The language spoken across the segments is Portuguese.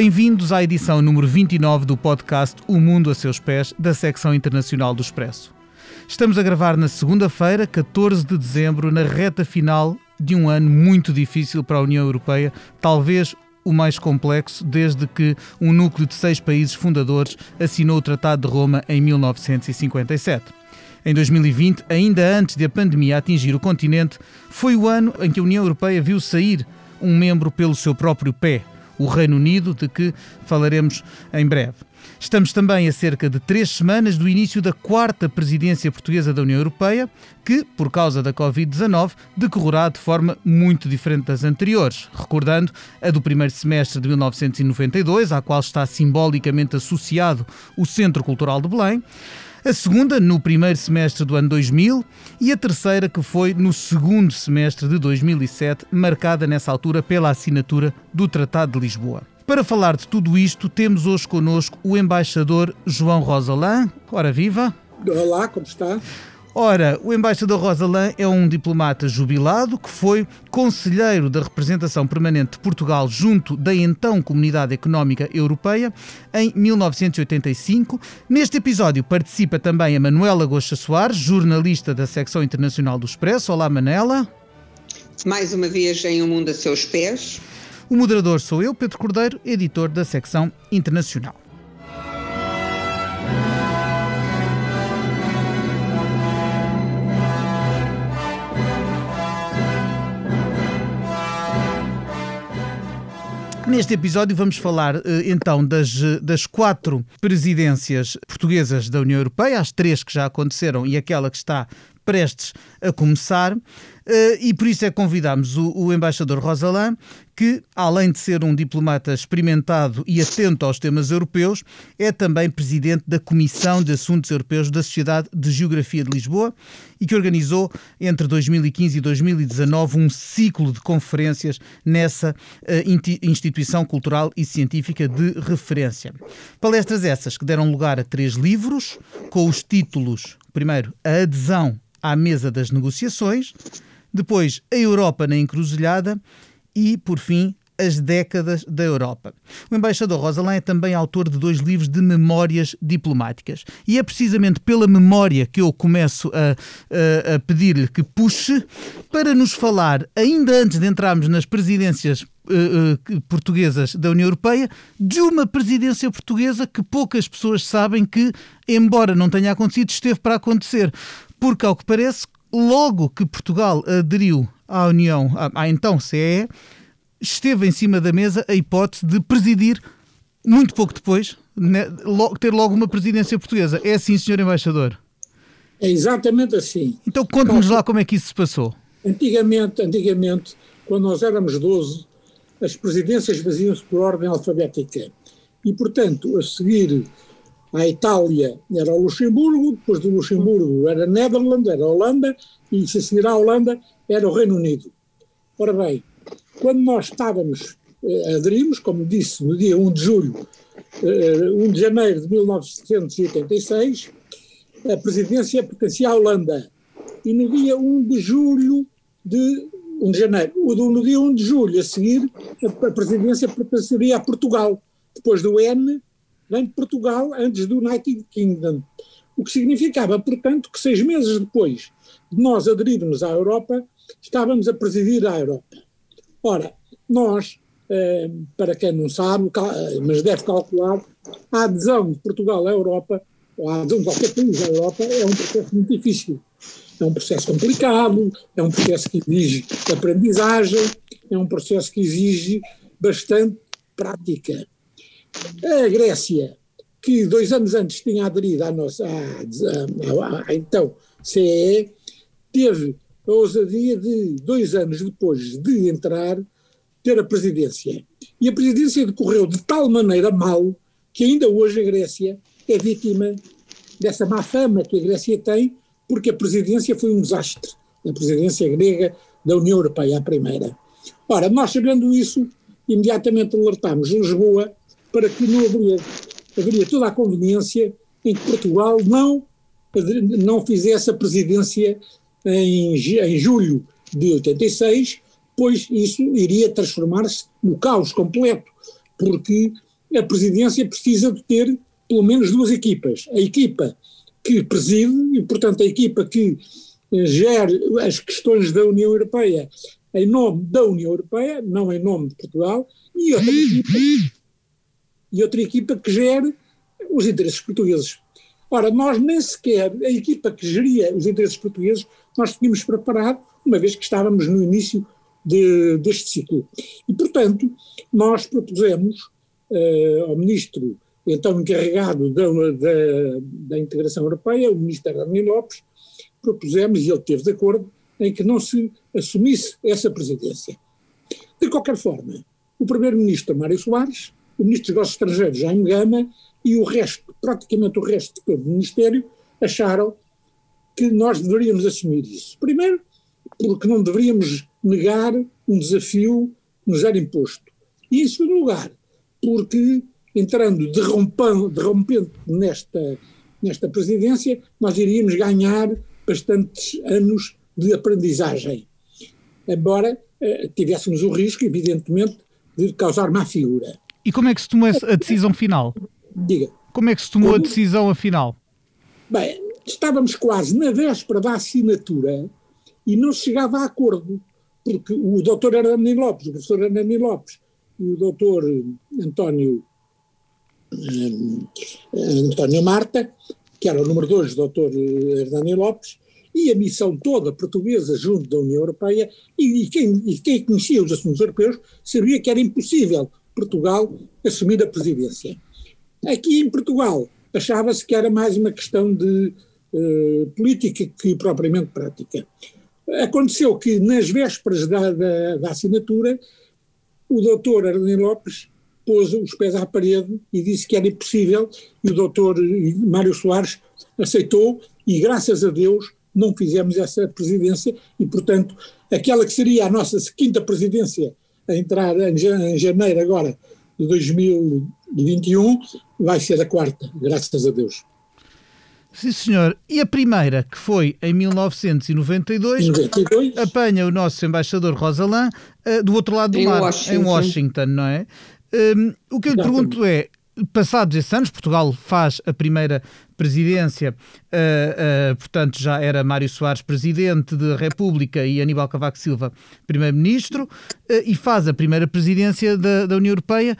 Bem-vindos à edição número 29 do podcast O Mundo a Seus Pés, da secção internacional do Expresso. Estamos a gravar na segunda-feira, 14 de dezembro, na reta final de um ano muito difícil para a União Europeia, talvez o mais complexo desde que um núcleo de seis países fundadores assinou o Tratado de Roma em 1957. Em 2020, ainda antes de a pandemia atingir o continente, foi o ano em que a União Europeia viu sair um membro pelo seu próprio pé, o Reino Unido, de que falaremos em breve. Estamos também a cerca de três semanas do início da quarta presidência portuguesa da União Europeia, que, por causa da Covid-19, decorrerá de forma muito diferente das anteriores, recordando a do primeiro semestre de 1992, à qual está simbolicamente associado o Centro Cultural de Belém a segunda no primeiro semestre do ano 2000 e a terceira que foi no segundo semestre de 2007, marcada nessa altura pela assinatura do Tratado de Lisboa. Para falar de tudo isto, temos hoje connosco o embaixador João Rosalã. Ora viva! Olá, como está? Ora, o embaixador Rosalã é um diplomata jubilado que foi conselheiro da representação permanente de Portugal junto da então Comunidade Económica Europeia em 1985. Neste episódio participa também a Manuela Gosta Soares, jornalista da secção internacional do Expresso. Olá, Manela. Mais uma vez em O um Mundo a Seus Pés. O moderador sou eu, Pedro Cordeiro, editor da secção internacional. Neste episódio vamos falar eh, então das, das quatro presidências portuguesas da União Europeia, as três que já aconteceram e aquela que está prestes a começar. Uh, e por isso é que convidámos o, o embaixador Rosalã, que, além de ser um diplomata experimentado e atento aos temas europeus, é também presidente da Comissão de Assuntos Europeus da Sociedade de Geografia de Lisboa e que organizou entre 2015 e 2019 um ciclo de conferências nessa uh, instituição cultural e científica de referência. Palestras essas que deram lugar a três livros com os títulos, primeiro, A Adesão à Mesa das Negociações, depois a Europa na encruzilhada e, por fim, as décadas da Europa. O embaixador Rosalém é também autor de dois livros de memórias diplomáticas. E é precisamente pela memória que eu começo a, a, a pedir-lhe que puxe para nos falar, ainda antes de entrarmos nas presidências uh, uh, portuguesas da União Europeia, de uma presidência portuguesa que poucas pessoas sabem que, embora não tenha acontecido, esteve para acontecer. Porque, ao que parece, logo que Portugal aderiu à União, à, à então CE, esteve em cima da mesa a hipótese de presidir, muito pouco depois, né, ter logo uma presidência portuguesa. É assim, senhor embaixador? É exatamente assim. Então conte-nos lá como é que isso se passou. Antigamente, antigamente, quando nós éramos 12, as presidências faziam-se por ordem alfabética. E, portanto, a seguir a Itália era o Luxemburgo, depois do Luxemburgo era Netherlands, era a Holanda, e se a seguir à Holanda era o Reino Unido. Ora bem, quando nós estávamos, eh, aderimos, como disse, no dia 1 de julho, eh, 1 de janeiro de 1986, a presidência pertencia à Holanda. E no dia 1 de julho de 1 de janeiro, no dia 1 de julho a seguir, a presidência pertenceria a Portugal. Depois do N, de Portugal antes do United Kingdom. O que significava, portanto, que seis meses depois de nós aderirmos à Europa, estávamos a presidir a Europa. Ora, nós, eh, para quem não sabe, mas deve calcular, a adesão de Portugal à Europa, ou a adesão de qualquer país à Europa, é um processo muito difícil. É um processo complicado, é um processo que exige aprendizagem, é um processo que exige bastante prática. A Grécia, que dois anos antes tinha aderido à nossa, à, à, à, então CEE, teve a ousadia de, dois anos depois de entrar, ter a presidência. E a presidência decorreu de tal maneira mal que ainda hoje a Grécia é vítima dessa má fama que a Grécia tem, porque a presidência foi um desastre. A presidência grega da União Europeia, a primeira. Ora, nós sabendo isso, imediatamente alertámos Lisboa para que não haveria, haveria toda a conveniência em que Portugal não, não fizesse a presidência em, em julho de 86, pois isso iria transformar-se no caos completo, porque a presidência precisa de ter pelo menos duas equipas. A equipa que preside, e portanto a equipa que eh, gere as questões da União Europeia em nome da União Europeia, não em nome de Portugal, e outra equipa, e outra equipa que gere os interesses portugueses. Ora, nós nem sequer, a equipa que geria os interesses portugueses, nós tínhamos preparado, uma vez que estávamos no início de, deste ciclo. E, portanto, nós propusemos uh, ao ministro, então encarregado da, da, da integração europeia, o ministro Armin Lopes, propusemos, e ele teve de acordo, em que não se assumisse essa presidência. De qualquer forma, o primeiro-ministro Mário Soares, o ministro dos Negócios Estrangeiros Jaime Gama e o resto, praticamente o resto de todo o Ministério, acharam que nós deveríamos assumir isso. Primeiro, porque não deveríamos negar um desafio que nos era imposto. E, em segundo lugar, porque entrando derrompendo nesta, nesta presidência, nós iríamos ganhar bastantes anos de aprendizagem. Embora eh, tivéssemos o risco, evidentemente, de causar má figura. E como é que se tomou a decisão final? Diga. Como é que se tomou a decisão afinal? Bem, estávamos quase na véspera da assinatura e não se chegava a acordo, porque o doutor Hernani Lopes, o professor Hernani Lopes e o doutor António, eh, António Marta, que era o número dois do doutor Hernani Lopes, e a missão toda portuguesa junto da União Europeia, e, e, quem, e quem conhecia os assuntos europeus sabia que era impossível Portugal assumir a presidência. Aqui em Portugal achava-se que era mais uma questão de uh, política que propriamente prática. Aconteceu que nas vésperas da, da, da assinatura, o doutor Arlene Lopes pôs os pés à parede e disse que era impossível, e o doutor Mário Soares aceitou, e graças a Deus não fizemos essa presidência, e portanto, aquela que seria a nossa quinta presidência a entrar em janeiro agora de 2021, vai ser a quarta, graças a Deus. Sim, senhor. E a primeira, que foi em 1992, 92. apanha o nosso embaixador Rosalã uh, do outro lado do em mar, Washington. em Washington, não é? Um, o que eu lhe pergunto é, passados esses anos, Portugal faz a primeira presidência, uh, uh, portanto já era Mário Soares presidente da República e Aníbal Cavaco Silva primeiro-ministro, uh, e faz a primeira presidência da, da União Europeia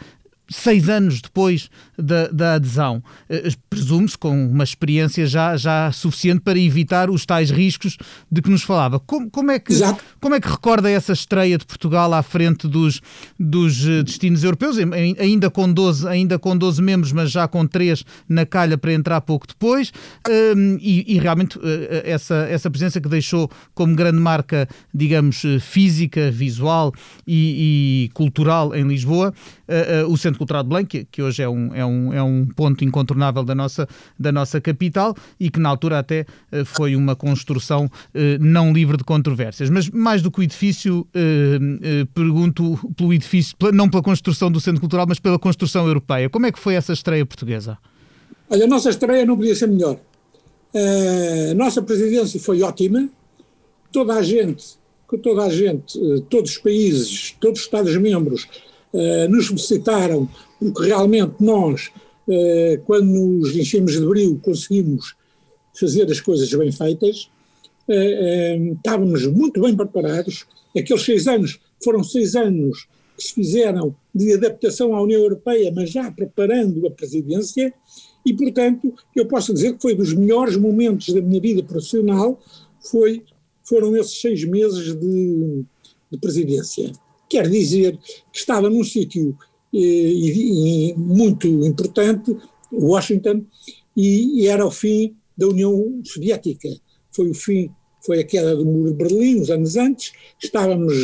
seis anos depois da, da adesão. Uh, Presume-se com uma experiência já, já suficiente para evitar os tais riscos de que nos falava. Como, como, é, que, como é que recorda essa estreia de Portugal à frente dos, dos eh, destinos europeus, ainda com, 12, ainda com 12 membros, mas já com 3 na calha para entrar pouco depois, uh, e, e, realmente uh, essa, essa presença que deixou como grande marca, digamos, física, visual e, e cultural em Lisboa, o Centro Cultural de Belém, que, que, hoje é um, é, um, é um ponto incontornável da nossa, da nossa capital e que na altura até uh, foi uma construção uh, não livre de controvérsias. Mas mais do que o edifício, uh, pergunto pelo edifício, não pela construção do Centro Cultural, mas pela construção europeia. Como é que foi essa estreia portuguesa? Olha, a nossa estreia não podia ser melhor. a nossa presidência foi ótima. Toda a gente, toda a gente, todos os países, todos os Estados-membros uh, nos felicitaram, porque realmente nós, uh, quando nos enchemos de brilho, conseguimos fazer as coisas bem feitas, uh, estávamos muito bem preparados. Aqueles seis anos foram seis anos que se fizeram de adaptação à União Europeia, mas já preparando a presidência, e, portanto, eu posso dizer que foi dos melhores momentos da minha vida profissional, foi, foram esses seis meses de, de presidência. Quer dizer que estava num sítio eh, muito importante, Washington, e, e, era o fim da União Soviética. Foi o fim, foi a queda do muro de Berlim, uns anos antes, estávamos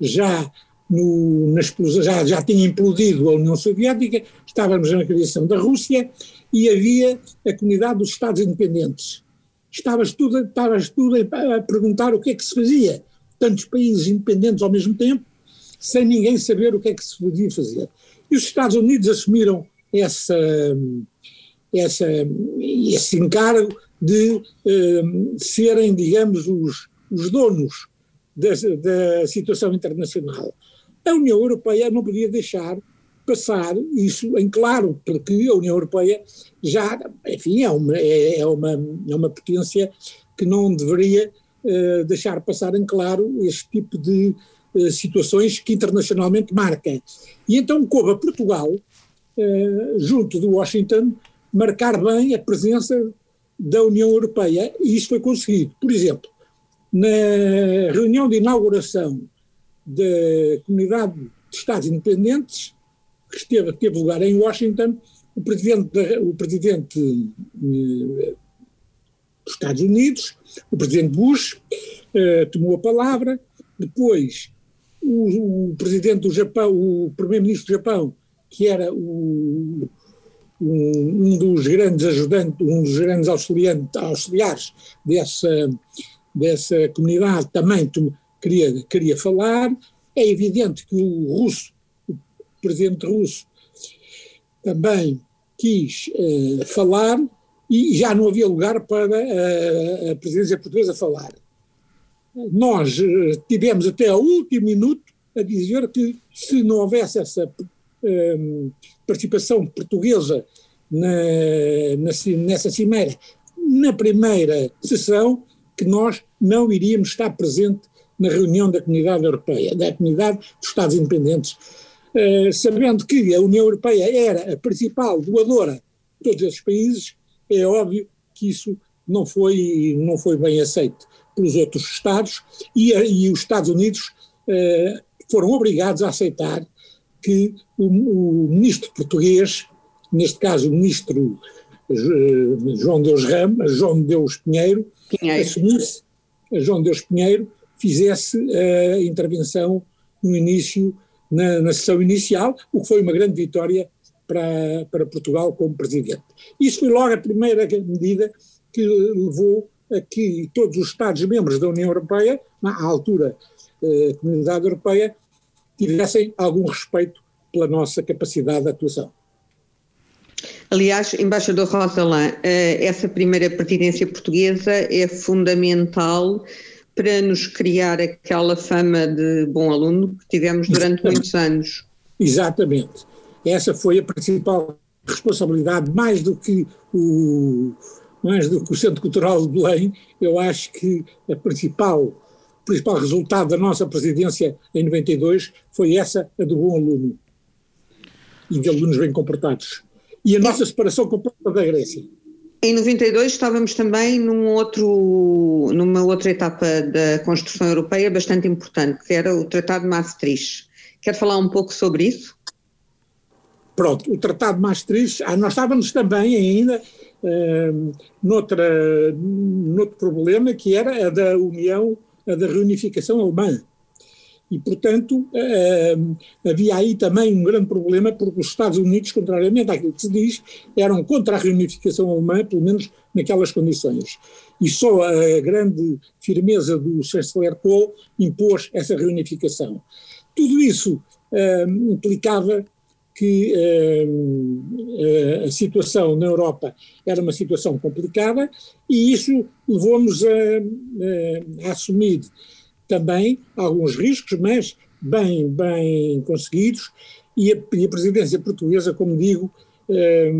já no, na explosão, já, já tinha implodido a União Soviética, estávamos na criação da Rússia e havia a comunidade dos Estados Independentes. Estavas tudo, estavas tudo a perguntar o que é que se fazia. Tantos países independentes ao mesmo tempo, sem ninguém saber o que é que se podia fazer. E os Estados Unidos assumiram essa, essa, esse encargo de um, serem, digamos, os, os donos da, da situação internacional. A União Europeia não podia deixar passar isso em claro, porque a União Europeia já, enfim, é uma, é, é uma, é uma potência que não deveria uh, deixar passar em claro este tipo de uh, situações que internacionalmente marca. E então coube a Portugal, uh, junto de Washington, marcar bem a presença da União Europeia, e isso foi conseguido. Por exemplo, na reunião de inauguração da Comunidade de Estados Independentes, que esteve, teve lugar em Washington, o presidente, o presidente eh, dos Estados Unidos, o presidente Bush, eh, tomou a palavra, depois o, o presidente do Japão, o primeiro-ministro do Japão, que era o, um, um, dos grandes ajudantes, um dos grandes auxiliares dessa, dessa comunidade, também queria, queria falar. É evidente que o russo, o presidente russo, também quis uh, falar e já não havia lugar para a, a presidência portuguesa falar. Nós uh, tivemos até ao último minuto a dizer que se não houvesse essa uh, participação portuguesa na, na, nessa cimeira, na primeira sessão, que nós não iríamos estar presente na reunião da Comunidade Europeia, da Comunidade dos Estados Independentes, uh, sabendo que a União Europeia era a principal doadora de todos esses países, é óbvio que isso não foi, não foi bem aceito pelos outros Estados e, e os Estados Unidos uh, foram obrigados a aceitar que o, o, ministro português, neste caso o ministro uh, João Deus Ramos, João Deus Pinheiro, Pinheiro. assumisse, João Deus Pinheiro, fizesse a intervenção no início, na, na sessão inicial, o que foi uma grande vitória para, para Portugal como presidente. Isso foi logo a primeira medida que levou que todos os Estados-membros da União Europeia, na altura eh, Comunidade Europeia, tivessem algum respeito pela nossa capacidade de atuação. Aliás, embaixador Rosalã, eh, essa primeira presidência portuguesa é fundamental para nos criar aquela fama de bom aluno que tivemos durante muitos anos. Exatamente. Essa foi a principal responsabilidade, mais do que o, mais do que o Centro Cultural de Belém, eu acho que a principal, o principal resultado da nossa presidência em 92 foi essa, a do bom aluno e de alunos bem comportados. E a nossa separação completa da Grécia. Em 92 estávamos também num outro, numa outra etapa da construção europeia bastante importante, que era o Tratado de Maastricht. Quer falar um pouco sobre isso? Pronto, o Tratado de Maastricht, ah, nós estávamos também ainda uh, noutra, noutro problema, que era a da União, a da reunificação alemã. E, portanto, uh, havia aí também um grande problema, porque os Estados Unidos, contrariamente àquilo que se diz, eram contra a reunificação alemã, pelo menos naquelas condições. E só a grande firmeza do chanceler Kohl impôs essa reunificação. Tudo isso uh, implicava que uh, a situação na Europa era uma situação complicada e isso levou-nos a, a, a assumir também alguns riscos, mas bem, bem conseguidos, e a, e a presidência portuguesa, como digo, eh,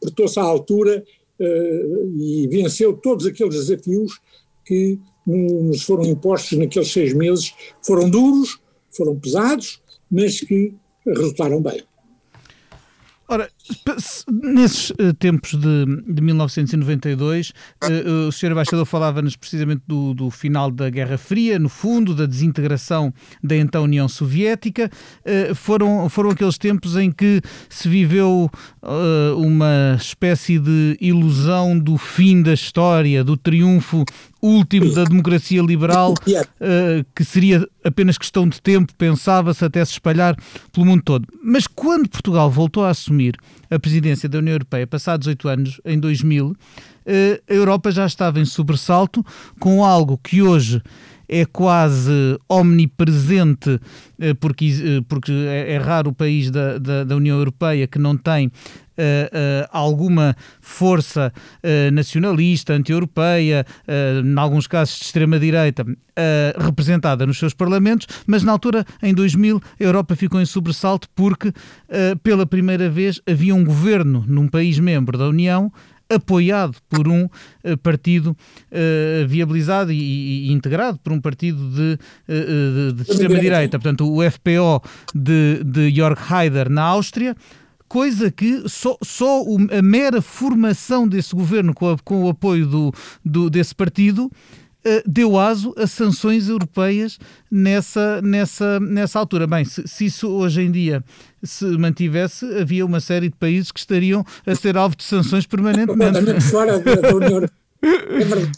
portou-se à altura eh, e venceu todos aqueles desafios que nos foram impostos naqueles seis meses. Foram duros, foram pesados, mas que resultaram bem. Ora, nesses uh, tempos de, de 1992, uh, eh, o Sr. Embaixador falava-nos precisamente do, do, final da Guerra Fria, no fundo, da desintegração da então União Soviética. Foram, foram aqueles tempos em que se viveu uma espécie de ilusão do fim da história, do triunfo último da democracia liberal, que seria apenas questão de tempo, pensava-se até se espalhar pelo mundo todo. Mas quando Portugal voltou a assumir a presidência da União Europeia, passados oito anos, em 2000, uh, eh, a Europa já estava em sobressalto com algo que hoje é quase omnipresente, eh, porque, porque é, é raro o país da, da, da União Europeia que não tem uh, alguma força nacionalista, anti-europeia, em alguns casos de extrema-direita, representada nos seus parlamentos, mas na altura, em 2000, a Europa ficou em sobressalto porque, pela primeira vez, havia um governo num país membro da União apoiado por um uh, partido uh, viabilizado e, e, integrado por um partido de, uh, de, de extrema-direita, portanto o FPO de, de Jörg Haider na Áustria, coisa que só, só a mera formação desse governo com, a, com o apoio do, do, desse partido eh, deu aso a sanções europeias nessa, nessa, nessa altura. Bem, se, se, isso hoje em dia se mantivesse, havia uma série de países que estariam a ser alvo de sanções permanentemente. fora da União É verdade.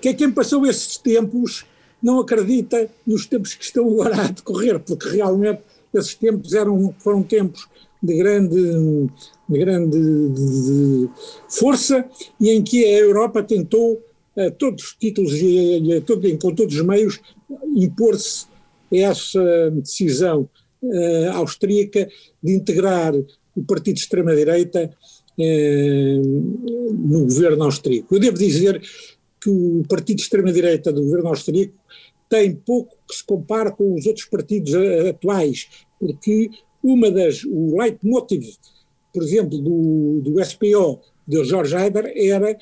Quem, quem passou esses tempos não acredita nos tempos que estão agora a decorrer, porque realmente esses tempos eram, foram tempos de grande, de grande de, de força e em que a Europa tentou a todos os títulos e, a todo, com todos os meios impor-se essa decisão uh, austríaca de integrar o partido de extrema-direita uh, no governo austríaco. Eu devo dizer que o partido de extrema-direita do governo austríaco tem pouco que se compara com os outros partidos atuais, porque uma das, o leitmotiv, por exemplo, do, do SPO, de George Haider, era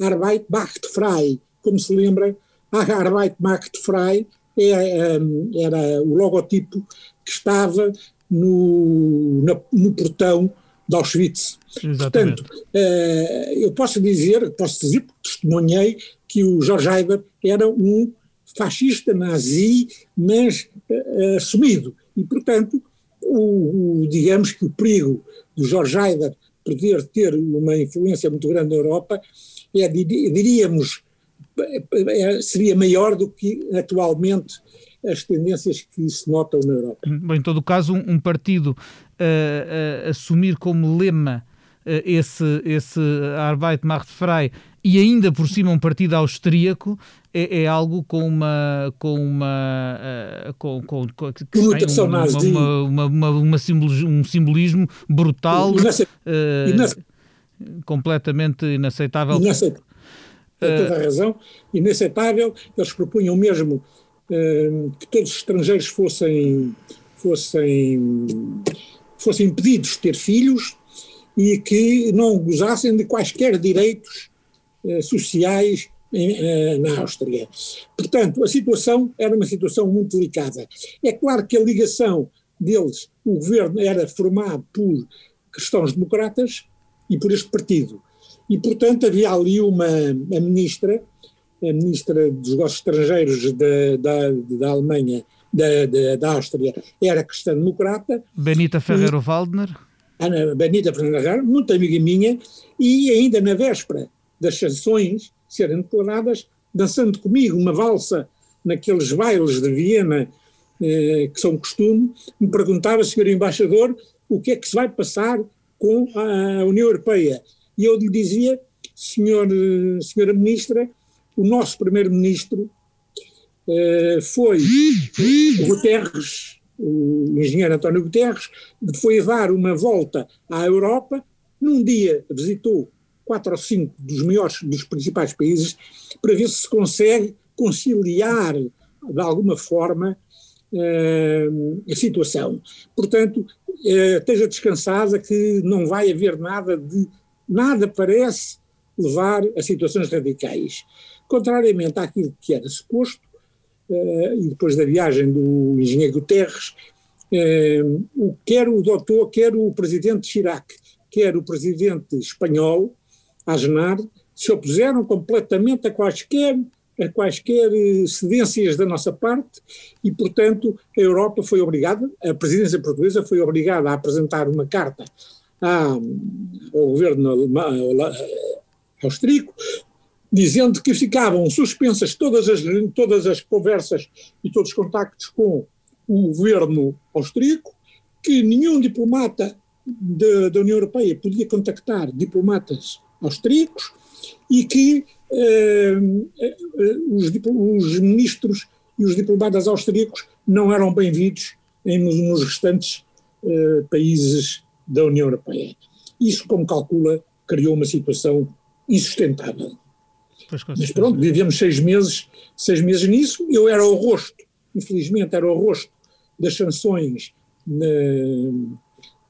Arbeit macht frei. Como se lembra, Arbeit macht frei é, era o logotipo que estava no, na, no portão de Auschwitz. Exatamente. Portanto, uh, eu posso dizer, posso dizer, porque testemunhei, que o George Haider era um fascista nazi, mas uh, assumido. E, portanto, o, o, digamos que o perigo do George Haider poder ter uma influência muito grande na Europa é, diríamos, é, seria maior do que atualmente as tendências que se notam na Europa. Bem, em todo o caso, um, um partido uh, uh, assumir como lema uh, esse, esse Arbeit macht frei e ainda por cima um partido austríaco é, é algo com uma com uma uh, com, com, com que tem uma, uma, uma, uma, um simbolismo brutal uh, completamente inaceitável. Inaceitável. Tem toda a razão. Inaceitável. Eles propunham mesmo que todos os estrangeiros fossem, fossem, fossem impedidos de ter filhos e que não gozassem de quaisquer direitos uh, sociais na Áustria. Portanto, a situação era uma situação muito delicada. É claro que a ligação deles, o governo era formado por cristãos democratas, e por este partido. E, portanto, havia ali uma a ministra, a ministra dos negócios estrangeiros da, da, da Alemanha, da, da, da Áustria, era cristã-democrata. Benita Ferrero-Waldner. Benita Ferrero, muito amiga minha, e ainda na véspera das sanções serem declaradas, dançando comigo uma valsa naqueles bailes de Viena eh, que são costume, me perguntava, senhor embaixador, o que é que se vai passar com a União Europeia. E eu lhe dizia, senhor, senhora ministra, o nosso primeiro-ministro uh, foi Guterres, o engenheiro António Guterres, foi dar uma volta à Europa, num dia visitou quatro ou cinco dos maiores, dos principais países, para ver se se consegue conciliar de alguma forma uh, a situação. Portanto, uh, esteja descansada que não vai haver nada de. Nada parece levar a situações radicais. Contrariamente àquilo que era suposto, uh, e depois da viagem do engenheiro Guterres, quer o doutor, quer o presidente Chirac, quer o presidente espanhol, Aznar, se opuseram completamente a quaisquer a quaisquer eh, cedências da nossa parte e, portanto, a Europa foi obrigada, a presidência portuguesa foi obrigada a apresentar uma carta ao governo austríaco, dizendo que ficavam suspensas todas as, todas as conversas e todos os contactos com o governo austríaco, que nenhum diplomata da União Europeia podia contactar diplomatas austríacos e que eh, eh, os, os, ministros e os diplomatas austríacos não eram bem-vindos nos restantes eh, países da União Europeia. Isso, como calcula, criou uma situação insustentável. Mas pronto, vivemos seis meses, seis meses nisso. Eu era o rosto, infelizmente, era o rosto das sanções na,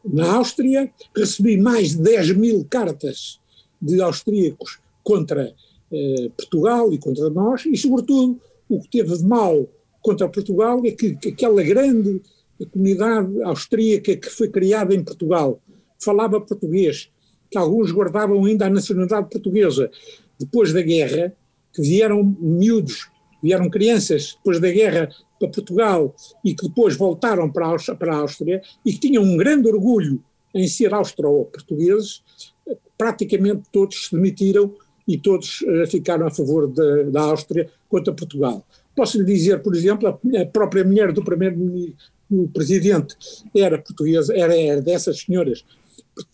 na Áustria. Recebi mais de 10 mil cartas de austríacos contra eh, Portugal e contra nós, e, sobretudo, o que teve de mal contra Portugal é que, que aquela grande comunidade austríaca que foi criada em Portugal falava português, que alguns guardavam ainda a nacionalidade portuguesa. Depois da guerra, que vieram miúdos, vieram crianças depois da guerra para Portugal e que depois voltaram para a, para a Áustria e que tinham um grande orgulho em ser austro-portugueses, praticamente todos se demitiram e todos uh, ficaram a favor de, da Áustria contra Portugal. Posso lhe dizer, por exemplo, a, própria mulher do primeiro o presidente era portuguesa, era, era dessas senhoras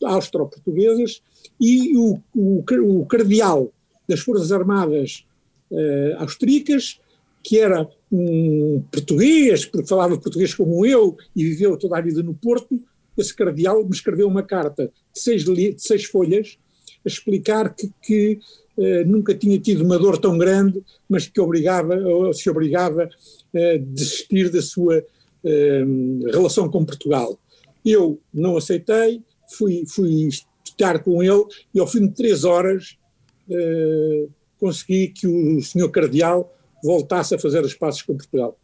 austro-portuguesas e o, o, o, cardeal das Forças Armadas uh, austríacas, que era um português, porque falava português como eu e viveu toda a vida no Porto, esse cardeal me escreveu uma carta de seis, de seis folhas a explicar que, que uh, nunca tinha tido uma dor tão grande, mas que obrigava, se obrigava a desistir da sua uh, relação com Portugal. Eu não aceitei, fui, fui estar com ele e ao fim de três horas consegui que o senhor cardeal voltasse a fazer as passos com Portugal.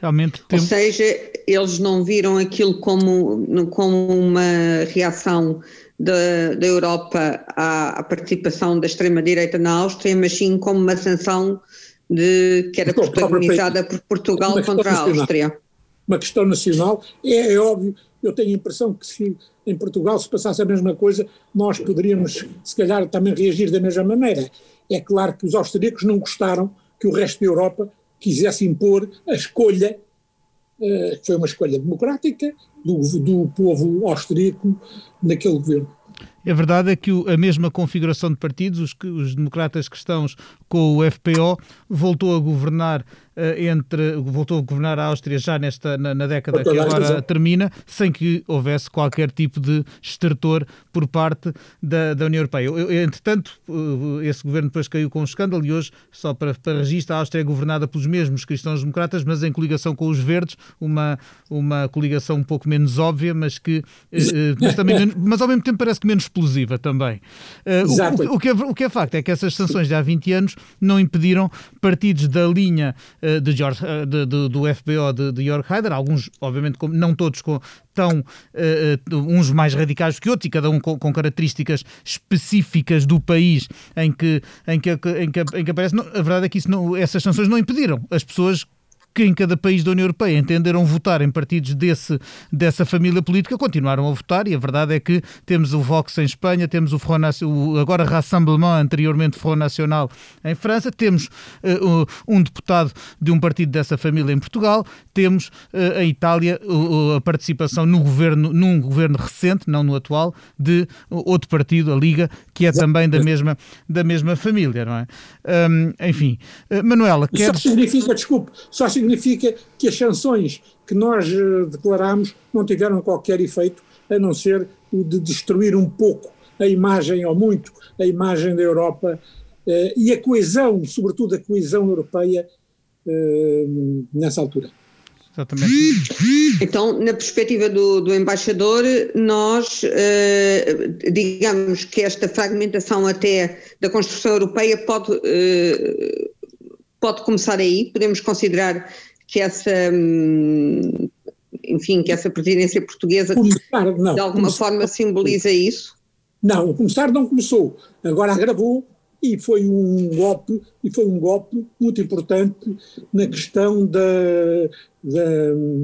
Realmente tem... Ou seja, eles não viram aquilo como, como uma reação da, da Europa à, à participação da extrema-direita na Áustria, mas sim como uma sanção de, que era protagonizada por Portugal contra a Áustria. Uma questão nacional, é, é óbvio, eu tenho a impressão que se em Portugal se passasse a mesma coisa, nós poderíamos, se calhar, também reagir da mesma maneira. É claro que os austríacos não gostaram que o resto da Europa quisesse impor a escolha, uh, que foi uma escolha democrática, do, do povo austríaco naquele governo. A verdade é que a mesma configuração de partidos, os, os democratas cristãos com o FPO, voltou a governar entre voltou a governar a Áustria já nesta na, na década que agora termina, sem que houvesse qualquer tipo de estertor por parte da, da União Europeia. Eu, eu, entretanto, uh, esse governo depois caiu com um escândalo e hoje, só para, para registro, a Áustria é governada pelos mesmos cristãos-democratas, mas em coligação com os verdes, uma, uma coligação um pouco menos óbvia, mas que uh, mas, também, mas ao mesmo tempo parece que menos explosiva também. Uh, o, o, o, que é, o que é facto é que essas sanções de há 20 anos não impediram partidos da linha de George, uh, de, de, do FBO de, de Jörg Haider, alguns, obviamente, não todos com, tão uns mais radicais que outros e cada um com, com, características específicas do país em que, em que, em que, em que aparece. Não, a verdade é que isso não, essas sanções não impediram as pessoas que em cada país da União Europeia entenderam votar em partidos desse, dessa família política, continuaram a votar e a verdade é que temos o Vox em Espanha, temos o, Front, o agora Rassemblement, anteriormente Front Nacional em França, temos uh, um deputado de um partido dessa família em Portugal, temos uh, a Itália, uh, a participação no governo, num governo recente, não no atual, de outro partido, a Liga, que é também da mesma, da mesma família, não é? Um, enfim, Manuela, queres... Só significa, desculpe, só significa significa que as sanções que nós eh, declaramos não tiveram qualquer efeito, a não ser o de destruir um pouco a imagem, ou muito, a imagem da Europa eh, e a coesão, sobretudo a coesão europeia, eh, nessa altura. Exatamente. Então, na perspectiva do, do embaixador, nós, eh, digamos que esta fragmentação até da construção europeia pode eh, pode começar aí, podemos considerar que essa, hum, enfim, que essa presidência portuguesa começar, não, de alguma começar, forma simboliza isso? Não, o começar não começou, agora agravou e foi um golpe e foi um golpe muito importante na questão da, da,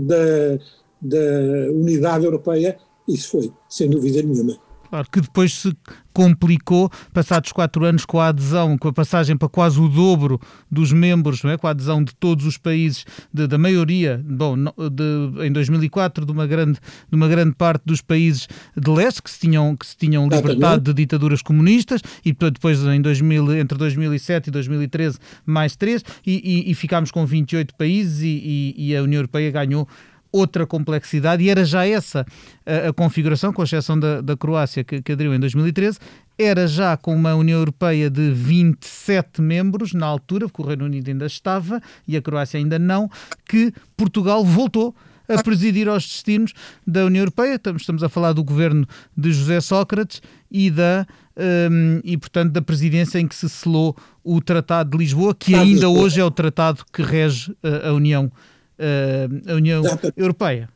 da, da unidade europeia, isso foi, sem dúvida nenhuma. Claro, que depois se complicou, passados quatro anos, com a adesão, com a passagem para quase o dobro dos membros, não é? com a adesão de todos os países, de, da maioria, bom, de, em 2004, de uma, grande, de uma grande parte dos países de leste que se tinham, que se tinham libertado de ditaduras comunistas, e depois em 2000, entre 2007 e 2013 mais três, e, e, e ficámos com 28 países e, e a União Europeia ganhou outra complexidade e era já essa a, a configuração, com exceção da, da Croácia que, que aderiu em 2013, era já com uma União Europeia de 27 membros na altura, porque o Reino Unido ainda estava e a Croácia ainda não, que Portugal voltou a presidir aos destinos da União Europeia. Estamos, estamos a falar do governo de José Sócrates e da um, e portanto da presidência em que se selou o Tratado de Lisboa, que ainda hoje é o tratado que rege a, a União uh, a União Europeia.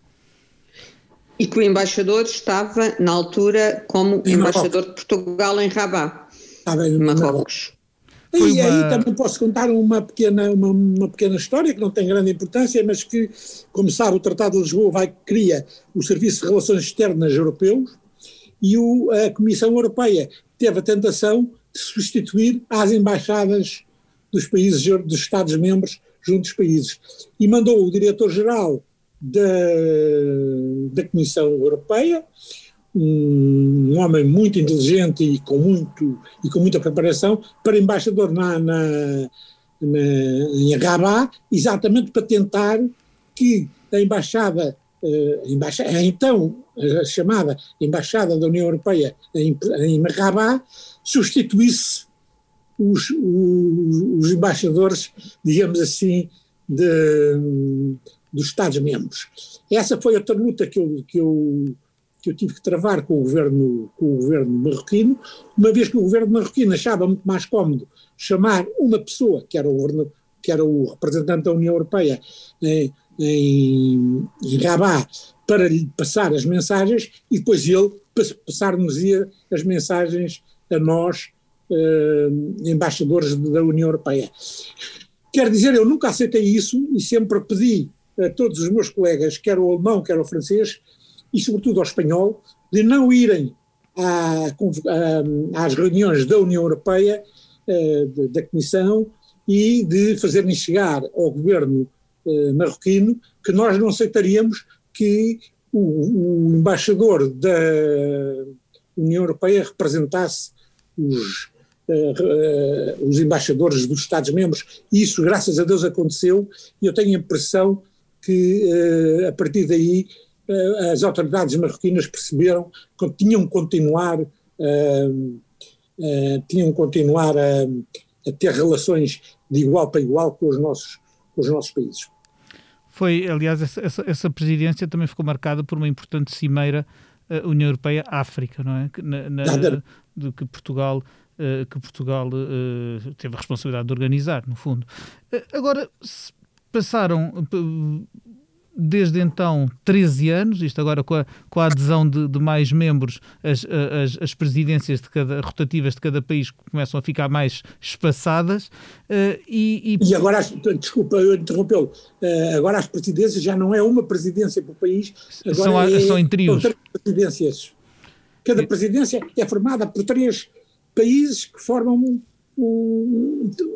E que o embaixador estava, na altura, como em embaixador Marrocos. de Portugal em Rabat, em Marrocos. E uma... aí também posso contar uma pequena, uma, uma, pequena história que não tem grande importância, mas que, como sabe, o Tratado de Lisboa vai, cria o Serviço de Relações Externas Europeus e o, a Comissão Europeia teve a tentação de substituir as embaixadas dos países, dos Estados-membros junto dos países. E mandou o diretor-geral da, da Comissão Europeia, um, um, homem muito inteligente e com, muito, e com muita preparação, para embaixador na, na, na, em Rabat, exatamente para tentar que a embaixada, uh, embaixada então a chamada Embaixada da União Europeia em, em Rabat, substituísse os, os, os embaixadores, digamos assim, de, dos Estados-membros. Essa foi outra luta que eu, que, eu, que eu tive que travar com o, governo, com o governo marroquino, uma vez que o governo marroquino achava muito mais cómodo chamar uma pessoa, que era o, que era o representante da União Europeia em, em, em Rabat, para lhe passar as mensagens e depois ele passar-nos as mensagens a nós, embaixadores da União Europeia. Quer dizer, eu nunca aceitei isso e sempre pedi a todos os meus colegas, quer o alemão, quer o francês, e sobretudo ao espanhol, de não irem à, à, às reuniões da União Europeia, eh, da Comissão, e de fazerem chegar ao governo eh, marroquino que nós não aceitaríamos que o, o embaixador da União Europeia representasse os, uh, uh, os embaixadores dos Estados-membros, e isso, graças a Deus, aconteceu, e eu tenho a impressão que, uh, a partir daí, as autoridades marroquinas perceberam que tinham que continuar, tinham que continuar a, a, ter relações de igual para igual com os nossos, com os nossos países. Foi, aliás, essa, essa, presidência também ficou marcada por uma importante cimeira União Europeia-África, não é? Na, na, de que Portugal, uh, que Portugal uh, teve a responsabilidade de organizar, no fundo. agora, passaram desde então 13 anos, isto agora com a, com a adesão de, de mais membros, as, as, as, presidências de cada, rotativas de cada país começam a ficar mais espaçadas. Uh, e, e... e, agora, desculpa eu interrompê-lo, uh, agora as presidências já não é uma presidência por país, agora são, é, são em trios. São três presidências. Cada presidência é formada por três países que formam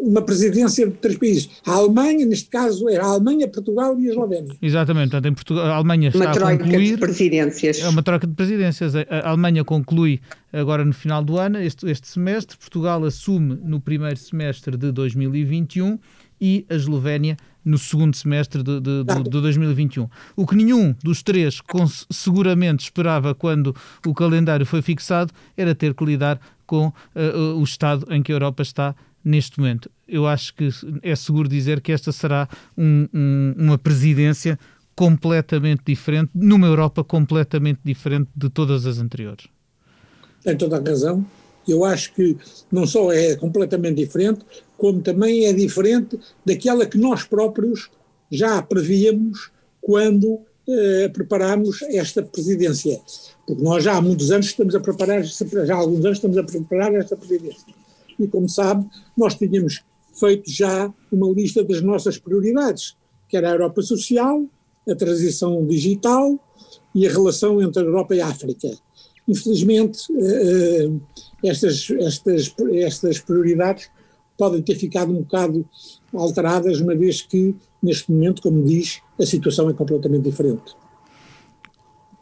uma presidência de três países. A Alemanha, neste caso, era a Alemanha, Portugal e a Eslovénia. Exatamente, portanto, em Portugal, a Alemanha está uma troca a concluir. De presidências. É uma troca de presidências. A Alemanha conclui agora no final do ano, este, este semestre. Portugal assume no primeiro semestre de 2021 e a Eslovénia no segundo semestre de, de, de, de 2021. O que nenhum dos três seguramente esperava quando o calendário foi fixado era ter que lidar com uh, o estado em que a Europa está neste momento. Eu acho que é seguro dizer que esta será um, um, uma presidência completamente diferente, numa Europa completamente diferente de todas as anteriores. Tem toda a razão. Eu acho que não só é completamente diferente, como também é diferente daquela que nós próprios já prevíamos quando eh, preparámos esta presidência. Porque nós já há muitos anos estamos a preparar, já há alguns anos estamos a preparar esta presidência. E como sabe, nós tínhamos feito já uma lista das nossas prioridades, que era a Europa social, a transição digital e a relação entre a Europa e a África. Infelizmente, eh, eh, estas, estas, estas prioridades podem ter ficado um bocado alteradas, uma vez que, neste momento, como diz, a situação é completamente diferente.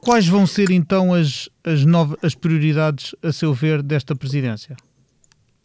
Quais vão ser então as, as, novas, as prioridades, a seu ver, desta presidência?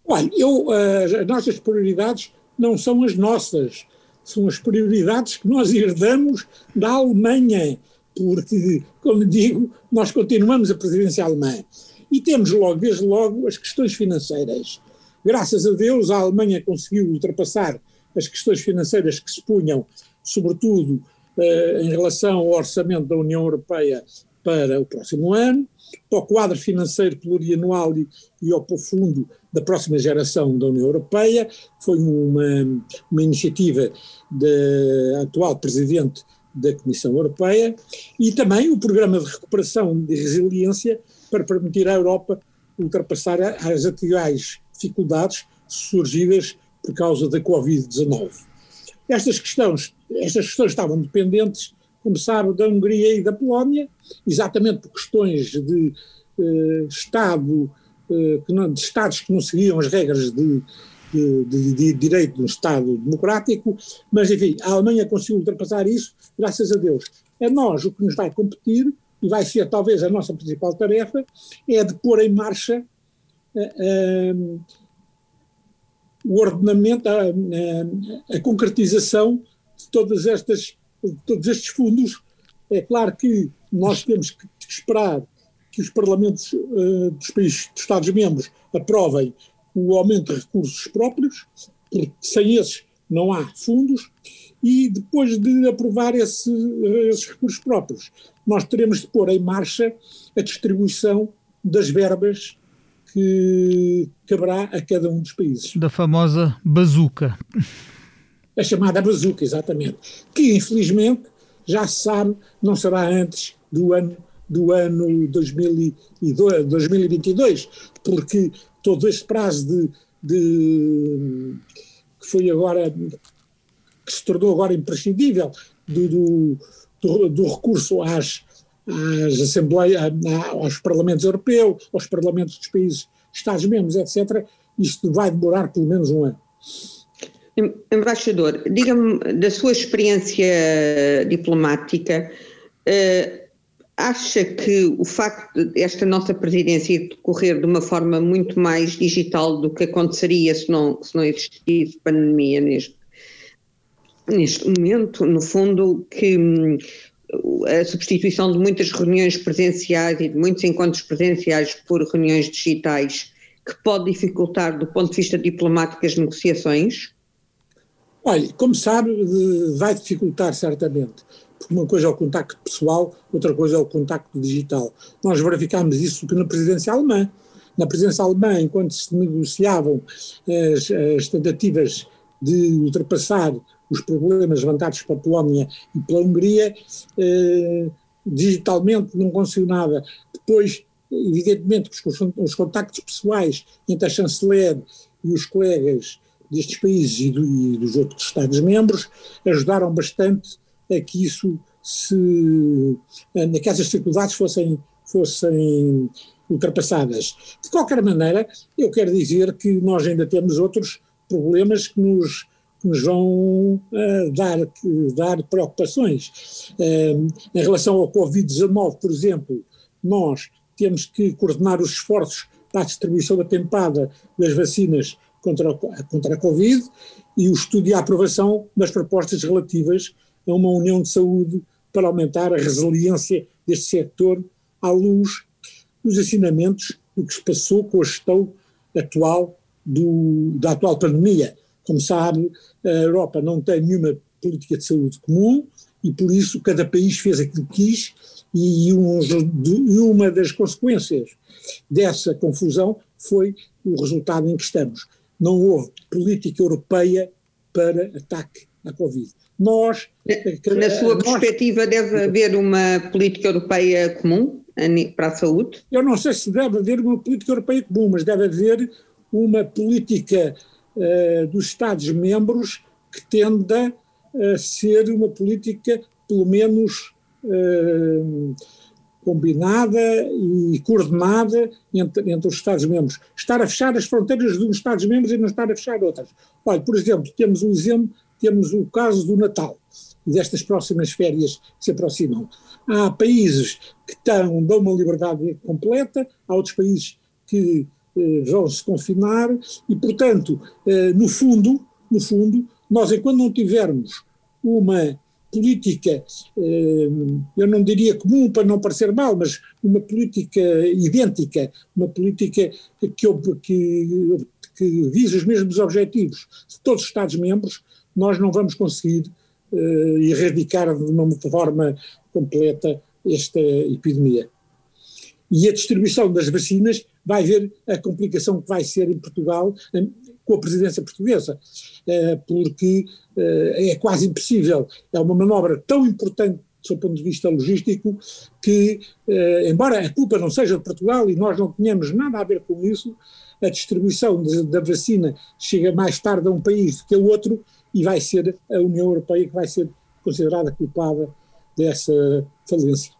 Olha, eu, as nossas prioridades não são as nossas. são as prioridades que nós herdamos da Alemanha, porque, como digo, nós continuamos a presidência alemã. E temos logo, desde logo, as questões financeiras. Graças a Deus, a Alemanha conseguiu ultrapassar as questões financeiras que se punham, sobretudo eh, em relação ao orçamento da União Europeia para o próximo ano, para o quadro financeiro plurianual e, e ao fundo da próxima geração da União Europeia. Foi uma, uma iniciativa da atual Presidente da Comissão Europeia e também o Programa de Recuperação de Resiliência para permitir à Europa ultrapassar as atuais dificuldades surgidas por causa da Covid-19. Estas questões, estas questões estavam dependentes, como sabe, da Hungria e da Polónia, exatamente por questões de eh, Estado, eh, que não, de Estados que não seguiam as regras de, de, de, de, direito de um Estado democrático, mas enfim, a Alemanha conseguiu ultrapassar isso, graças a Deus. A nós, o que nos vai competir, e vai ser talvez a nossa principal tarefa, é de pôr em marcha uh, o ordenamento, a, a, a, concretização de todas estas, de todos estes fundos. É claro que nós temos que esperar que os parlamentos uh, dos países, dos Estados-membros, aprovem o aumento de recursos próprios, porque sem esses não há fundos, e depois de aprovar esse, esses recursos próprios, nós teremos de pôr em marcha a distribuição das verbas que caberá a cada um dos países. Da famosa bazuca. A chamada bazuca, exatamente. Que, infelizmente, já se sabe, não será antes do ano, do ano 2022, porque todo este prazo de, de que foi agora, que se tornou agora imprescindível, do, do, do, do recurso às, às assembleias, aos parlamentos europeus, aos parlamentos dos países Estados-membros, etc., isto vai demorar pelo menos um ano. Embaixador, diga-me da sua experiência diplomática, uh, acha que o facto desta nossa presidência decorrer de uma forma muito mais digital do que aconteceria se não, se não existisse pandemia neste, neste momento, no fundo, que hum, a substituição de muitas reuniões presenciais e de muitos encontros presenciais por reuniões digitais, que pode dificultar, do ponto de vista diplomático, as negociações? Olha, como sabe, vai dificultar certamente. Porque uma coisa é o contacto pessoal, outra coisa é o contacto digital. Nós verificámos isso na presidência alemã. Na presidência alemã, enquanto se negociavam as, as tentativas de ultrapassar os problemas levantados pela Polónia e pela Hungria, eh, digitalmente não conseguiu nada. Depois, evidentemente, os, os contactos pessoais entre a chanceler e os colegas destes países e, do, e dos outros Estados-membros ajudaram bastante a que isso se, a que essas dificuldades fossem, fossem ultrapassadas. De qualquer maneira, eu quero dizer que nós ainda temos outros problemas que nos nos vão uh, dar, dar preocupações. Uh, em relação ao Covid-19, por exemplo, nós temos que coordenar os esforços para a distribuição atempada das vacinas contra, a, contra a Covid e o estudo e a aprovação das propostas relativas a uma união de saúde para aumentar a resiliência deste setor à luz dos ensinamentos do que se passou com a gestão atual do, da atual pandemia. Como sabe, a Europa não tem nenhuma política de saúde comum e por isso cada país fez aquilo que quis e, uma das consequências dessa confusão foi o resultado em que estamos. Não houve política europeia para ataque à Covid. Nós. Na sua nós, perspectiva, deve haver uma política europeia comum para a saúde? Eu não sei se deve haver uma política europeia comum, mas deve haver uma política uh, dos Estados-membros que tenda a ser uma política, pelo menos, uh, combinada e coordenada entre, entre os Estados-membros. Estar a fechar as fronteiras de uns Estados-membros e não estar a fechar outras. Olha, por exemplo, temos o exemplo, temos o caso do Natal e destas próximas férias que se aproximam. Há países que estão, dão uma liberdade completa, há outros países que eh, vão se confinar e, portanto, eh, no fundo, no fundo, nós, enquanto não tivermos uma política, eh, eu não diria comum para não parecer mal, mas uma política idêntica, uma política que, que, que visa os mesmos objetivos de todos os Estados-membros, nós não vamos conseguir erradicar de uma forma completa esta epidemia. E a distribuição das vacinas vai ver a complicação que vai ser em Portugal com a presidência portuguesa, uh, porque uh, é quase impossível. É uma manobra tão importante do seu ponto de vista logístico, que, embora a culpa não seja de Portugal e nós não tenhamos nada a ver com isso, a distribuição de, da vacina chega mais tarde a um país do que a outro, e vai ser a União Europeia que vai ser considerada culpada dessa falência.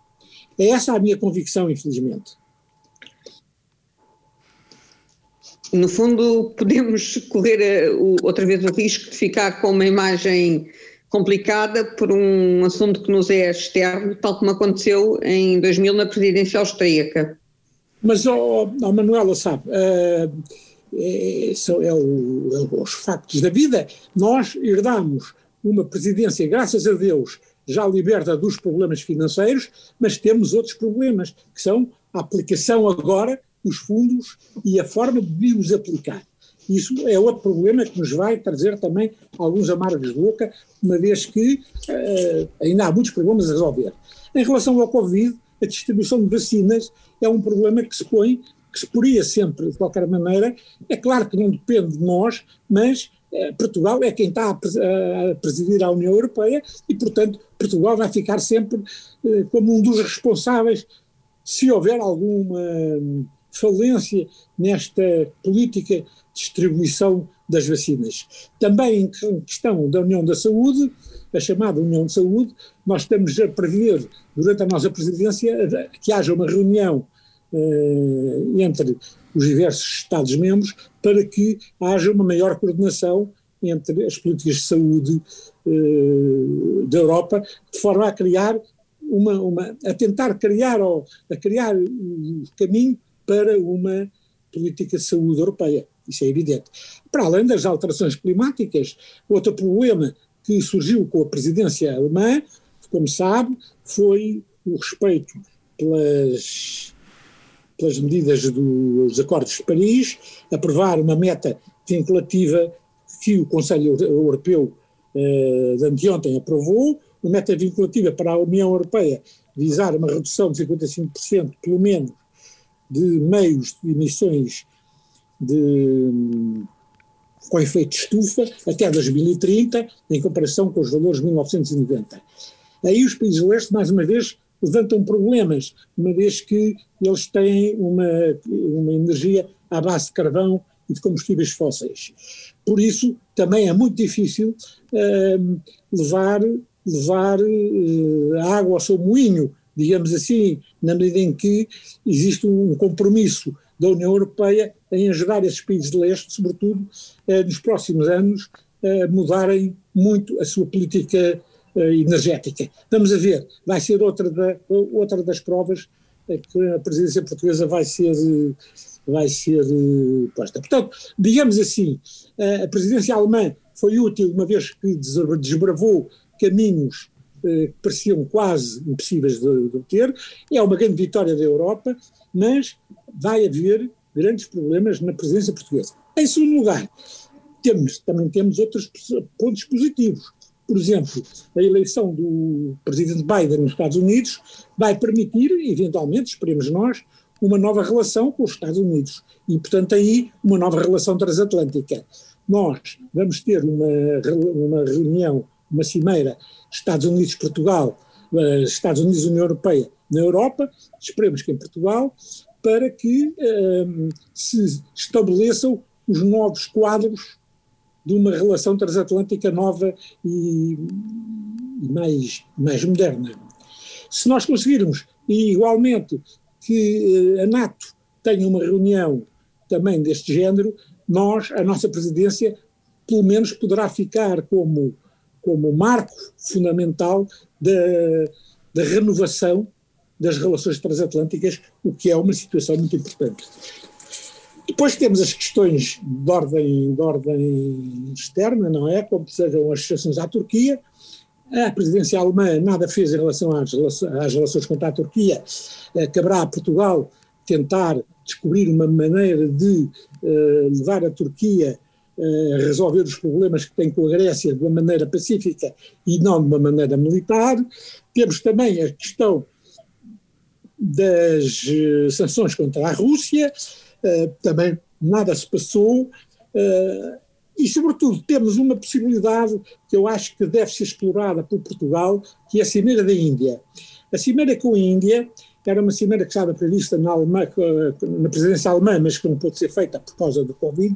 É essa a minha convicção, infelizmente. No fundo, podemos correr eh, outra vez o risco de ficar com uma imagem complicada por um assunto que nos é externo, tal como aconteceu em 2000 na presidência austríaca. Mas, oh, oh Manuela, sabe, uh, é, são é o, é os factos da vida. Nós herdamos uma presidência, graças a Deus, já liberta dos problemas financeiros, mas temos outros problemas, que são a aplicação agora dos fundos e a forma de os aplicar. Isso é outro problema que nos vai trazer também alguns amargos de boca, uma vez que uh, ainda há muitos problemas a resolver. Em relação ao Covid, a distribuição de vacinas é um problema que se põe que se poria sempre, de qualquer maneira, é claro que não depende de nós, mas eh, Portugal é quem está a, presidir a União Europeia e, portanto, Portugal vai ficar sempre eh, como um dos responsáveis se houver alguma falência nesta política de distribuição das vacinas. Também em questão da União da Saúde, a chamada União de Saúde, nós estamos a prever, durante a nossa presidência, que haja uma reunião eh, entre os diversos Estados-membros para que haja uma maior coordenação entre as políticas de saúde eh, da Europa, de forma a criar uma, uma a tentar criar ou a criar um caminho para uma política de saúde europeia. Isso é evidente. Para além das alterações climáticas, outro problema que surgiu com a presidência alemã, como sabe, foi o respeito pelas pelas medidas dos Acordos de Paris, aprovar uma meta vinculativa que o Conselho Europeu eh, de anteontem aprovou, uma meta vinculativa para a União Europeia visar uma redução de 55%, pelo menos, de meios de emissões de, com efeito de estufa até 2030, em comparação com os valores de 1990. Aí os países do leste, mais uma vez, levantam problemas, uma vez que eles têm uma, uma energia à base de carvão e de combustíveis fósseis. Por isso, também é muito difícil uh, levar, levar uh, água ao seu moinho, digamos assim, na medida em que existe um compromisso da União Europeia em ajudar esses países de leste, sobretudo uh, nos próximos anos, a mudarem muito a sua política eh, energética. Vamos a ver, vai ser outra, da, outra das provas que a presidência portuguesa vai ser, vai ser eh, posta. Portanto, digamos assim, a presidência alemã foi útil uma vez que desbravou caminhos eh, que pareciam quase impossíveis de, de obter, é uma grande vitória da Europa, mas vai haver grandes problemas na presidência portuguesa. Em segundo lugar, temos, também temos outros pontos positivos. Por exemplo, a eleição do presidente Biden nos Estados Unidos vai permitir, eventualmente, esperemos nós, uma nova relação com os Estados Unidos e, portanto, aí uma nova relação transatlântica. Nós vamos ter uma, uma reunião, uma cimeira Estados Unidos-Portugal, eh, Estados Unidos-União Europeia na Europa, esperemos que em Portugal, para que um, eh, se estabeleçam os novos quadros de uma relação transatlântica nova e, mais, mais moderna. Se nós conseguirmos, e igualmente, que eh, a NATO tenha uma reunião também deste género, nós, a nossa presidência, pelo menos poderá ficar como, como marco fundamental da, renovação das relações transatlânticas, o que é uma situação muito importante. Depois temos as questões de ordem, de ordem externa, não é? Como sejam as associações à Turquia. A presidência alemã nada fez em relação às, às relações contra a Turquia. Caberá a Portugal tentar descobrir uma maneira de uh, levar a Turquia a resolver os problemas que tem com a Grécia de uma maneira pacífica e não de uma maneira militar. Temos também a questão das uh, sanções contra a Rússia, uh, também nada se passou. E, sobretudo, temos uma possibilidade que eu acho que deve ser explorada por Portugal, que é a Cimeira da Índia. A Cimeira com a Índia era uma cimeira que estava prevista na, Alemanha, na presidência alemã, mas que não pôde ser feita por causa do Covid.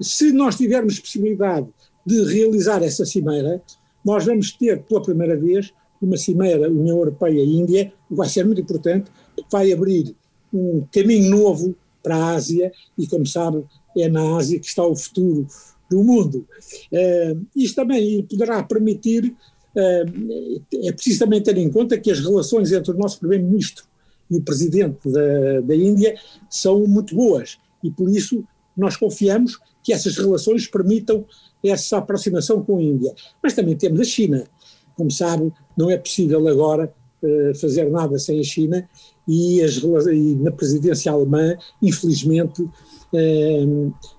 Se nós tivermos possibilidade de realizar essa cimeira, nós vamos ter pela primeira vez uma cimeira União Europeia-Índia, que vai ser muito importante, porque vai abrir um caminho novo para a Ásia, e como sabe, é na Ásia que está o futuro do mundo. Uh, isto também poderá permitir, é preciso também ter em conta que as relações entre o nosso Primeiro-Ministro e o Presidente da, da Índia são muito boas, e por isso nós confiamos que essas relações permitam essa aproximação com a Índia. Mas também temos a China. Como sabe, não é possível agora uh, fazer nada sem a China e, as, e na presidência alemã, infelizmente,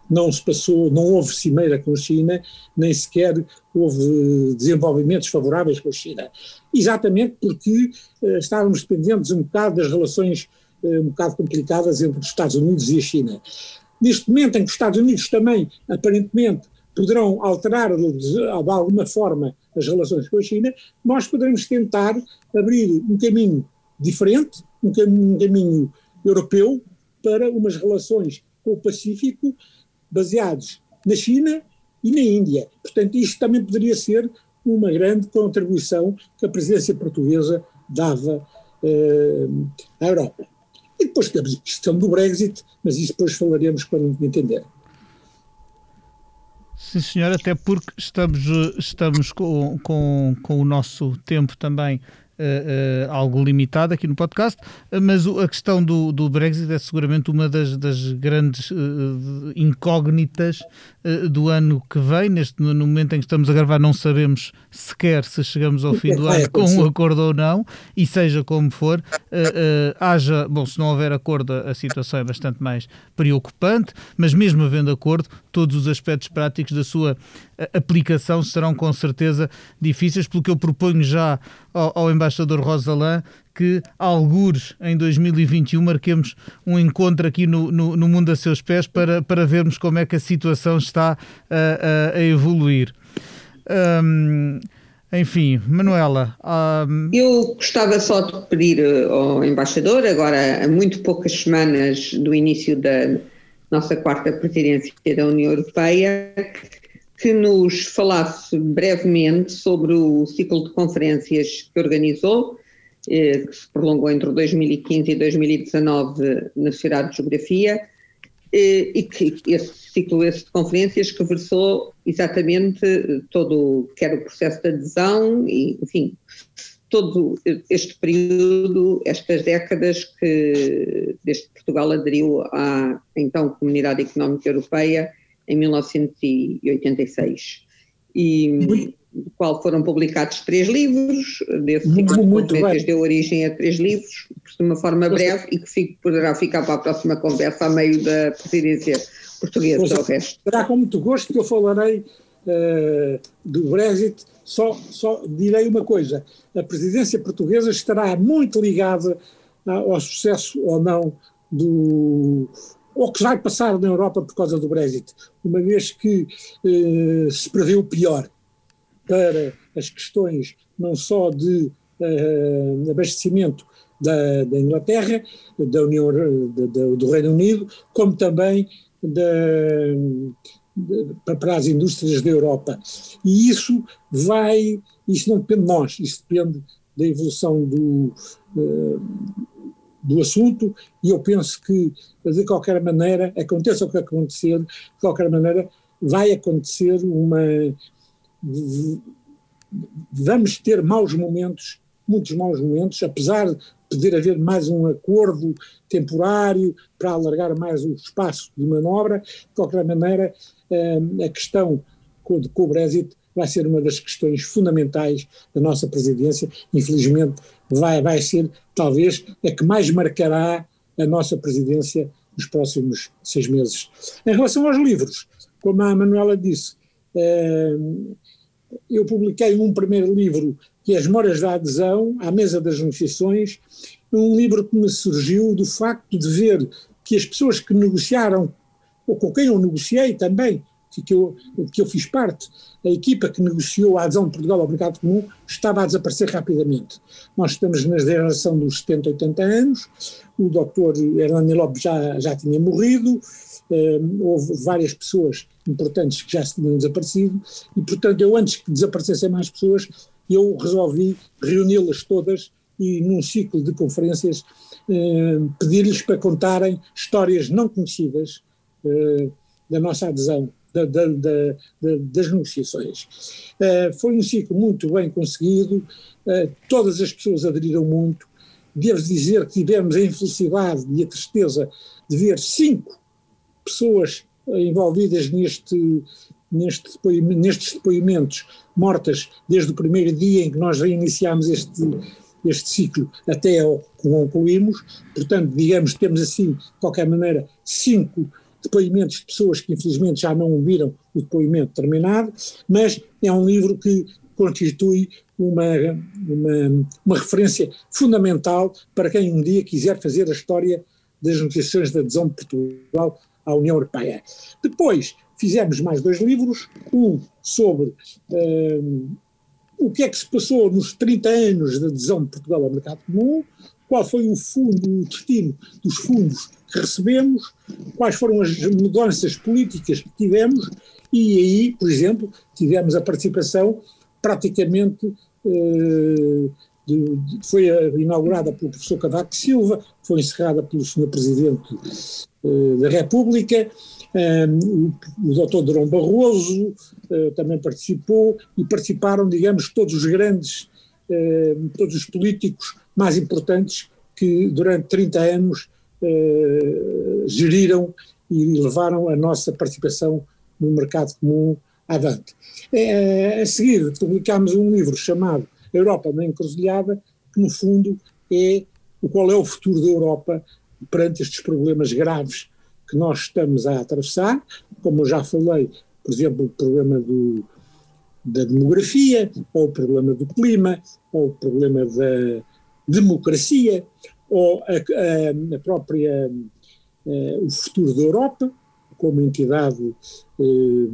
não se passou, não houve cimeira com a China, nem sequer houve desenvolvimentos favoráveis com a China. Exatamente porque uh, estávamos dependentes um bocado das relações um bocado complicadas entre os Estados Unidos e a China. Neste momento em que os Estados Unidos também, aparentemente, poderão alterar de alguma forma as relações com a China, nós poderemos tentar abrir um caminho diferente, um caminho, um caminho europeu para umas relações com o Pacífico baseados na China e na Índia. Portanto, isto também poderia ser uma grande contribuição que a presidência portuguesa dava eh, à Europa. E depois temos a questão do Brexit, mas isso depois falaremos quando entender. Sim, senhor, até porque estamos, estamos com, com, com o nosso tempo também Uh, algo limitado aqui no podcast, mas a questão do, do Brexit é seguramente uma das, das grandes incógnitas do ano que vem. Neste, no momento em que estamos a gravar, não sabemos sequer se chegamos ao fim do ano com um acordo ou não, e seja como for, haja, bom, se não houver acordo, a situação é bastante mais preocupante, mas mesmo havendo acordo, todos os aspectos práticos da sua aplicação serão com certeza difíceis, pelo que eu proponho já ao, ao embaixador Rosalã que, algures em 2021, marquemos um encontro aqui no, no, no, mundo a seus pés para, para vermos como é que a situação está a, a, a evoluir. Um, enfim, Manuela. Um... Eu gostava só de pedir eh, ao embaixador, agora a muito poucas semanas do início da nossa quarta presidência da União Europeia, que nos falasse brevemente sobre o ciclo de conferências que organizou, eh, que se prolongou entre 2015 e 2019 na Sociedade de Geografia, eh, e que esse ciclo esse de conferências que versou exatamente todo, quer o processo de adesão e, enfim, todo este período, estas décadas que desde Portugal aderiu à então Comunidade Económica Europeia em 1986. E do qual foram publicados três livros, desse ciclo muito, de deu origem a três livros, de uma forma breve, e que fico, poderá ficar para a próxima conversa a meio da presidência portuguesa do resto. Será com muito gosto que eu falarei uh, do Brexit, só, só direi uma coisa, a presidência portuguesa estará muito ligada ao sucesso ou não do, ou que vai passar na Europa por causa do Brexit, uma vez que eh, se prevê o pior para as questões não só de eh, abastecimento da, da, Inglaterra, da União, da, do Reino Unido, como também da, para as indústrias da Europa. E isso vai, isso não depende de nós, isso depende da evolução do, eh, do assunto e eu penso que, de qualquer maneira, aconteça o que acontecer, de qualquer maneira, vai acontecer uma. Vamos ter maus momentos muitos maus momentos, apesar de poder haver mais um acordo temporário para alargar mais o espaço de manobra, de qualquer maneira, eh, a questão com, com o Brexit vai ser uma das questões fundamentais da nossa presidência. Infelizmente, vai, vai ser talvez a que mais marcará a nossa presidência nos próximos seis meses. Em relação aos livros, como a Manuela disse, eh, eu publiquei um primeiro livro que é As Memórias da Adesão, à Mesa das Negociações, um livro que me surgiu do facto de ver que as pessoas que negociaram, ou com quem eu negociei também, que eu, que eu fiz parte, a equipa que negociou a adesão de Portugal ao mercado comum estava a desaparecer rapidamente. Nós estamos na geração dos 70, 80 anos, o doutor Hernani Lopes já, já tinha morrido, eh, houve várias pessoas importantes que já se tinham desaparecido, e portanto eu antes que desaparecessem mais pessoas, eu resolvi reuni-las todas e num ciclo de conferências eh, pedir-lhes para contarem histórias não conhecidas eh, da nossa adesão da, da, da, das negociações. Uh, foi um ciclo muito bem conseguido, uh, todas as pessoas aderiram muito. Devo dizer que tivemos a infelicidade e a tristeza de ver cinco pessoas envolvidas neste, neste nestes depoimentos mortas desde o primeiro dia em que nós reiniciámos este, este ciclo até ao que concluímos. Portanto, digamos, temos assim, de qualquer maneira, cinco depoimentos de pessoas que infelizmente já não viram o depoimento terminado, mas é um livro que constitui uma, uma, uma referência fundamental para quem um dia quiser fazer a história das negociações de adesão de Portugal à União Europeia. Depois fizemos mais dois livros, um sobre uh, o que é que se passou nos 30 anos de adesão de Portugal ao mercado comum, qual foi o fundo, o destino dos fundos que recebemos, quais foram as mudanças políticas que tivemos, e aí, por exemplo, tivemos a participação praticamente. Eh, de, de, foi inaugurada pelo professor Cavaco Silva, foi encerrada pelo senhor Presidente eh, da República, eh, o, o doutor Durão Barroso eh, também participou, e participaram, digamos, todos os grandes, eh, todos os políticos mais importantes que durante 30 anos eh, geriram e levaram a nossa participação no mercado comum avante. Eh, a seguir, publicámos um livro chamado Europa na Encruzilhada, que no fundo é o qual é o futuro da Europa perante estes problemas graves que nós estamos a atravessar, como eu já falei, por exemplo, o problema do, da demografia, ou o problema do clima, ou o problema da democracia, ou a, a, a própria, a, eh, o futuro da Europa, como entidade eh,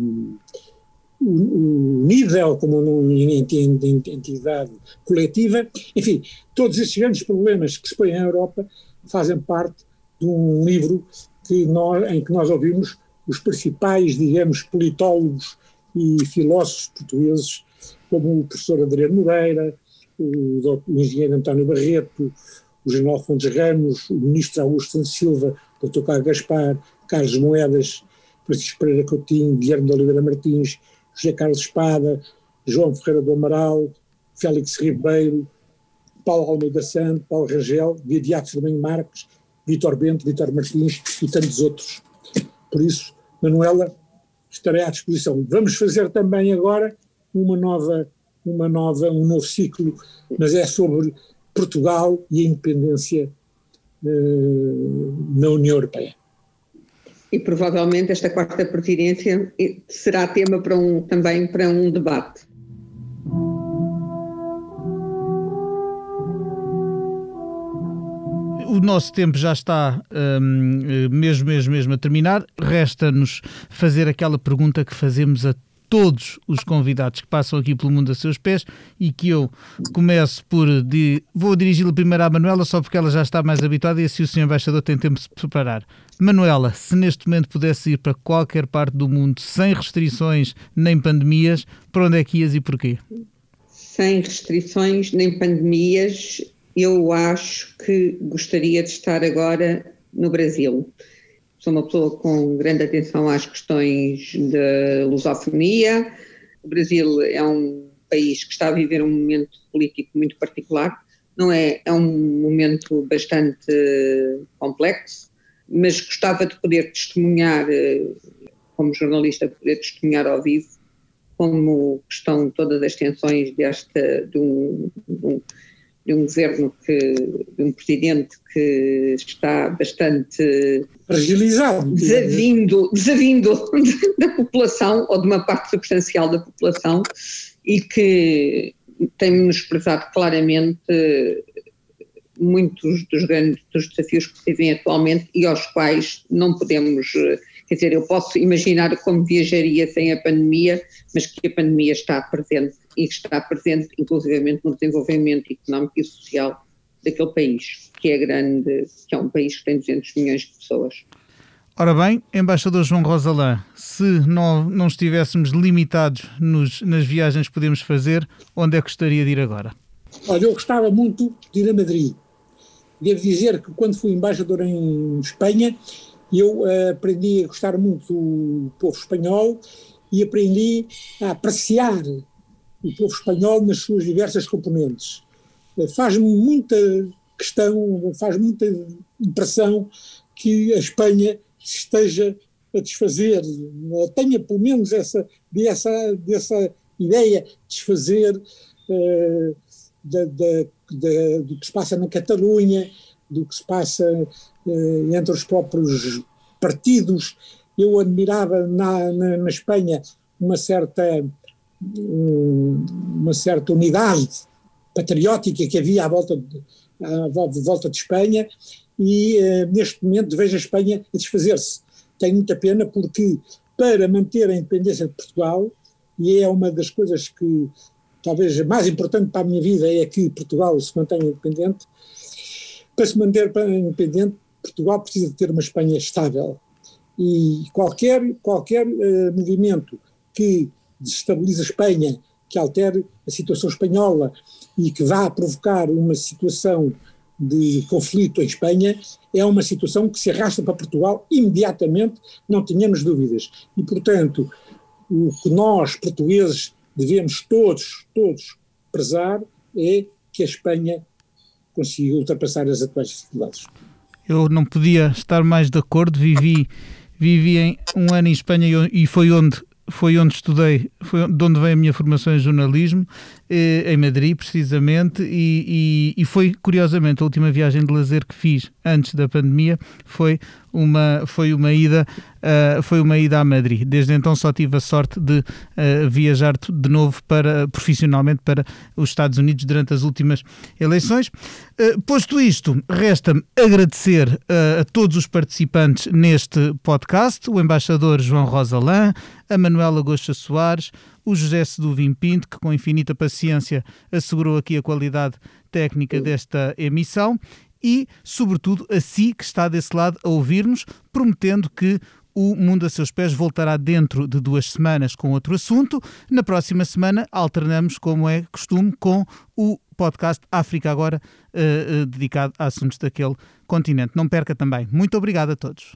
unida ou como entidade coletiva, enfim, todos estes grandes problemas que se põem à Europa fazem parte de um livro que nós, em que nós ouvimos os principais, digamos, politólogos e filósofos portugueses, como o professor Adriano Moreira, o, o engenheiro António Barreto, o general Fontes Ramos, o ministro Augusto Silva, o Dr. Carlos Gaspar, Carlos Moedas, Francisco Pereira Coutinho, Guilherme de Oliveira Martins, José Carlos Espada, João Ferreira do Amaral, Félix Ribeiro, Paulo Almeida Santo, Paulo Rangel, Vidiato Firmino Marques, Vitor Bento, Vitor Martins e tantos outros. Por isso, Manuela, estarei à disposição. Vamos fazer também agora uma nova, uma nova, um novo ciclo, mas é sobre Portugal e a independência uh, na União Europeia. E provavelmente esta quarta pertinência será tema para um, também para um debate. o nosso tempo já está um, mesmo, mesmo, mesmo a terminar. Resta-nos fazer aquela pergunta que fazemos a todos os convidados que passam aqui pelo mundo a seus pés e que eu começo por. De, vou dirigi-la primeiro à Manuela, só porque ela já está mais habituada e assim o Sr. Embaixador tem tempo de se preparar. Manuela, se neste momento pudesse ir para qualquer parte do mundo sem restrições nem pandemias, para onde é que ias e porquê? Sem restrições nem pandemias, eu acho que gostaria de estar agora no Brasil sou uma pessoa com grande atenção às questões da lusofonia. O Brasil é um país que está a viver um momento político muito particular, não é? É um momento bastante complexo, mas gostava de poder testemunhar, eh, como jornalista, poder testemunhar ao vivo como estão todas as tensões desta, de um, de um, de um governo que, de um presidente que está bastante fragilizado, desavindo, desavindo da população ou de uma parte substancial da população e que tem menosprezado claramente muitos dos grandes dos desafios que se vivem atualmente e aos quais não podemos, quer dizer, eu posso imaginar como viajaria sem a pandemia, mas que a pandemia está presente e que está presente inclusivamente no desenvolvimento económico e social daquele país, que é grande, que é um país que tem 200 milhões de pessoas. Ora bem, embaixador João Rosalã, se não, não estivéssemos limitados nos, nas viagens que podemos fazer, onde é que gostaria de ir agora? Olha, eu gostava muito de ir a Madrid. Devo dizer que quando fui embaixador em Espanha, eu uh, aprendi a gostar muito do povo espanhol e aprendi a apreciar o povo espanhol nas suas diversas componentes. Uh, faz-me muita questão, faz muita impressão que a Espanha esteja a desfazer, tenha pelo menos essa, dessa, dessa ideia de desfazer uh, da, da, da, do que se passa na Catalunha, do que se passa entre os próprios partidos. Eu admirava na, na, na Espanha uma certa, um, uma certa unidade patriótica que havia à volta de, à volta de Espanha e uh, neste momento vejo a Espanha a desfazer-se. Tenho muita pena porque para manter a independência de Portugal, e é uma das coisas que talvez mais importante para a minha vida é que Portugal se mantenha independente. Para se manter independente, Portugal precisa de ter uma Espanha estável. E qualquer, qualquer uh, movimento que desestabilize a Espanha, que altere a situação espanhola e que vá provocar uma situação de conflito em Espanha, é uma situação que se arrasta para Portugal imediatamente, não tenhamos dúvidas. E, portanto, o que nós, portugueses, devemos todos, todos prezar é que a Espanha consiga ultrapassar as atuais dificuldades. Eu não podia estar mais de acordo, vivi, vivi em um ano em Espanha e foi onde foi onde estudei, foi de onde veio a minha formação em jornalismo, eh, em Madrid, precisamente, e, e, e, foi, curiosamente, a última viagem de lazer que fiz antes da pandemia foi uma, foi uma ida uh, foi uma ida a Madrid. Desde então só tive a sorte de uh, viajar de novo para, profissionalmente para os Estados Unidos durante as últimas eleições. Uh, posto isto, resta-me agradecer a todos os participantes neste podcast, o embaixador João Rosalã, a Manuela Gosta Soares, o José Seduvim Pinto, que com infinita paciência assegurou aqui a qualidade técnica desta emissão, e, sobretudo, a si que está desse lado a ouvir-nos, prometendo que o Mundo a Seus Pés voltará dentro de duas semanas com outro assunto. Na próxima semana alternamos, como é costume, com o podcast África Agora, uh, uh, dedicado a assuntos daquele continente. Não perca também. Muito obrigado a todos.